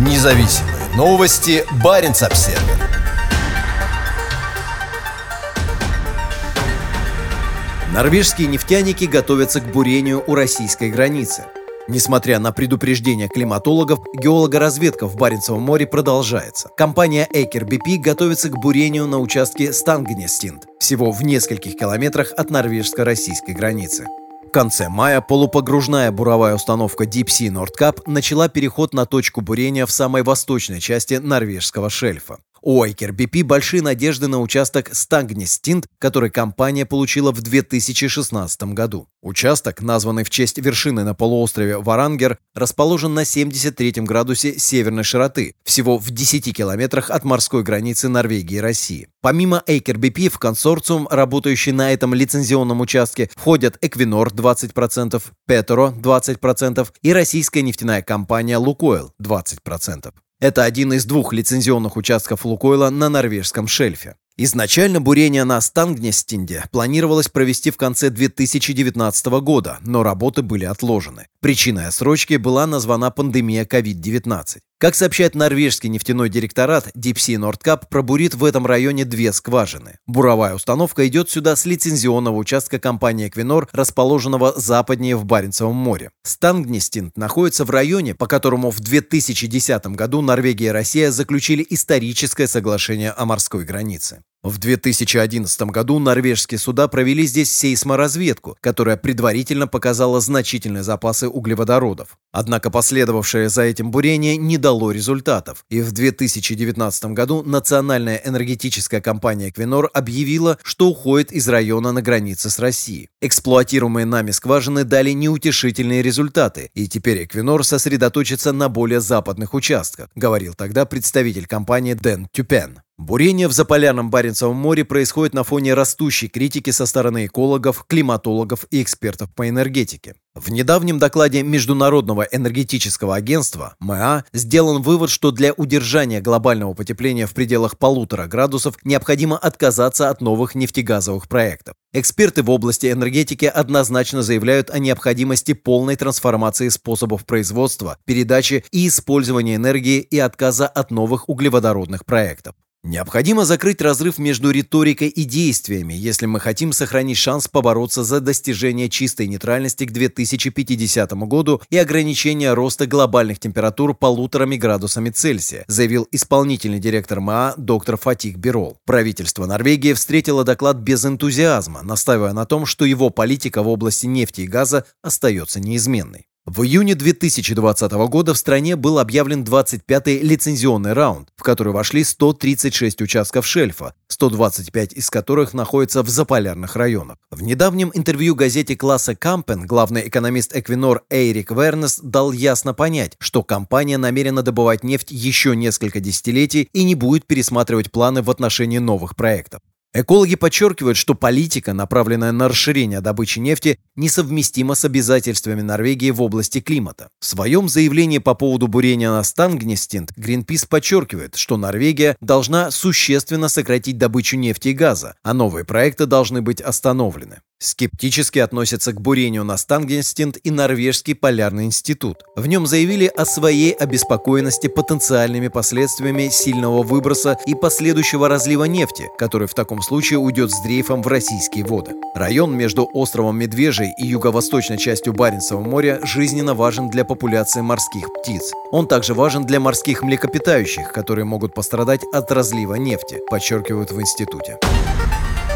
Независимые новости. Барин обсерва Норвежские нефтяники готовятся к бурению у российской границы. Несмотря на предупреждения климатологов, геологоразведка в Баренцевом море продолжается. Компания Эйкер BP готовится к бурению на участке Стангнестинд, всего в нескольких километрах от норвежско-российской границы. В конце мая полупогружная буровая установка Deep Sea Nordkap начала переход на точку бурения в самой восточной части норвежского шельфа. У Айкер BP большие надежды на участок Стангнестинд, который компания получила в 2016 году. Участок, названный в честь вершины на полуострове Варангер, расположен на 73 градусе северной широты, всего в 10 километрах от морской границы Норвегии и России. Помимо Эйкер BP в консорциум, работающий на этом лицензионном участке, входят Эквинор 20%, Петеро 20% и российская нефтяная компания Лукойл 20%. Это один из двух лицензионных участков Лукойла на норвежском шельфе. Изначально бурение на Стангнестинде планировалось провести в конце 2019 года, но работы были отложены. Причиной отсрочки была названа пандемия COVID-19. Как сообщает норвежский нефтяной директорат, Deep Sea Nordkap пробурит в этом районе две скважины. Буровая установка идет сюда с лицензионного участка компании Equinor, расположенного западнее в Баренцевом море. Стангнестинд находится в районе, по которому в 2010 году Норвегия и Россия заключили историческое соглашение о морской границе. В 2011 году норвежские суда провели здесь сейсморазведку, которая предварительно показала значительные запасы углеводородов. Однако последовавшее за этим бурение не дало результатов, и в 2019 году национальная энергетическая компания «Эквинор» объявила, что уходит из района на границе с Россией. Эксплуатируемые нами скважины дали неутешительные результаты, и теперь «Эквинор» сосредоточится на более западных участках, говорил тогда представитель компании Дэн Тюпен. Бурение в Заполярном Баренцевом море происходит на фоне растущей критики со стороны экологов, климатологов и экспертов по энергетике. В недавнем докладе Международного энергетического агентства МА сделан вывод, что для удержания глобального потепления в пределах полутора градусов необходимо отказаться от новых нефтегазовых проектов. Эксперты в области энергетики однозначно заявляют о необходимости полной трансформации способов производства, передачи и использования энергии и отказа от новых углеводородных проектов. Необходимо закрыть разрыв между риторикой и действиями, если мы хотим сохранить шанс побороться за достижение чистой нейтральности к 2050 году и ограничение роста глобальных температур полуторами градусами Цельсия, заявил исполнительный директор МАА доктор Фатик Бирол. Правительство Норвегии встретило доклад без энтузиазма, настаивая на том, что его политика в области нефти и газа остается неизменной. В июне 2020 года в стране был объявлен 25-й лицензионный раунд, в который вошли 136 участков шельфа, 125 из которых находятся в заполярных районах. В недавнем интервью газете класса Кампен главный экономист Эквинор Эйрик Вернес дал ясно понять, что компания намерена добывать нефть еще несколько десятилетий и не будет пересматривать планы в отношении новых проектов. Экологи подчеркивают, что политика, направленная на расширение добычи нефти, несовместима с обязательствами Норвегии в области климата. В своем заявлении по поводу бурения на Стангнестинд Гринпис подчеркивает, что Норвегия должна существенно сократить добычу нефти и газа, а новые проекты должны быть остановлены. Скептически относятся к бурению на Стангенстинд и Норвежский полярный институт. В нем заявили о своей обеспокоенности потенциальными последствиями сильного выброса и последующего разлива нефти, который в таком случае уйдет с дрейфом в российские воды. Район между островом Медвежий и юго-восточной частью Баренцева моря жизненно важен для популяции морских птиц. Он также важен для морских млекопитающих, которые могут пострадать от разлива нефти, подчеркивают в институте.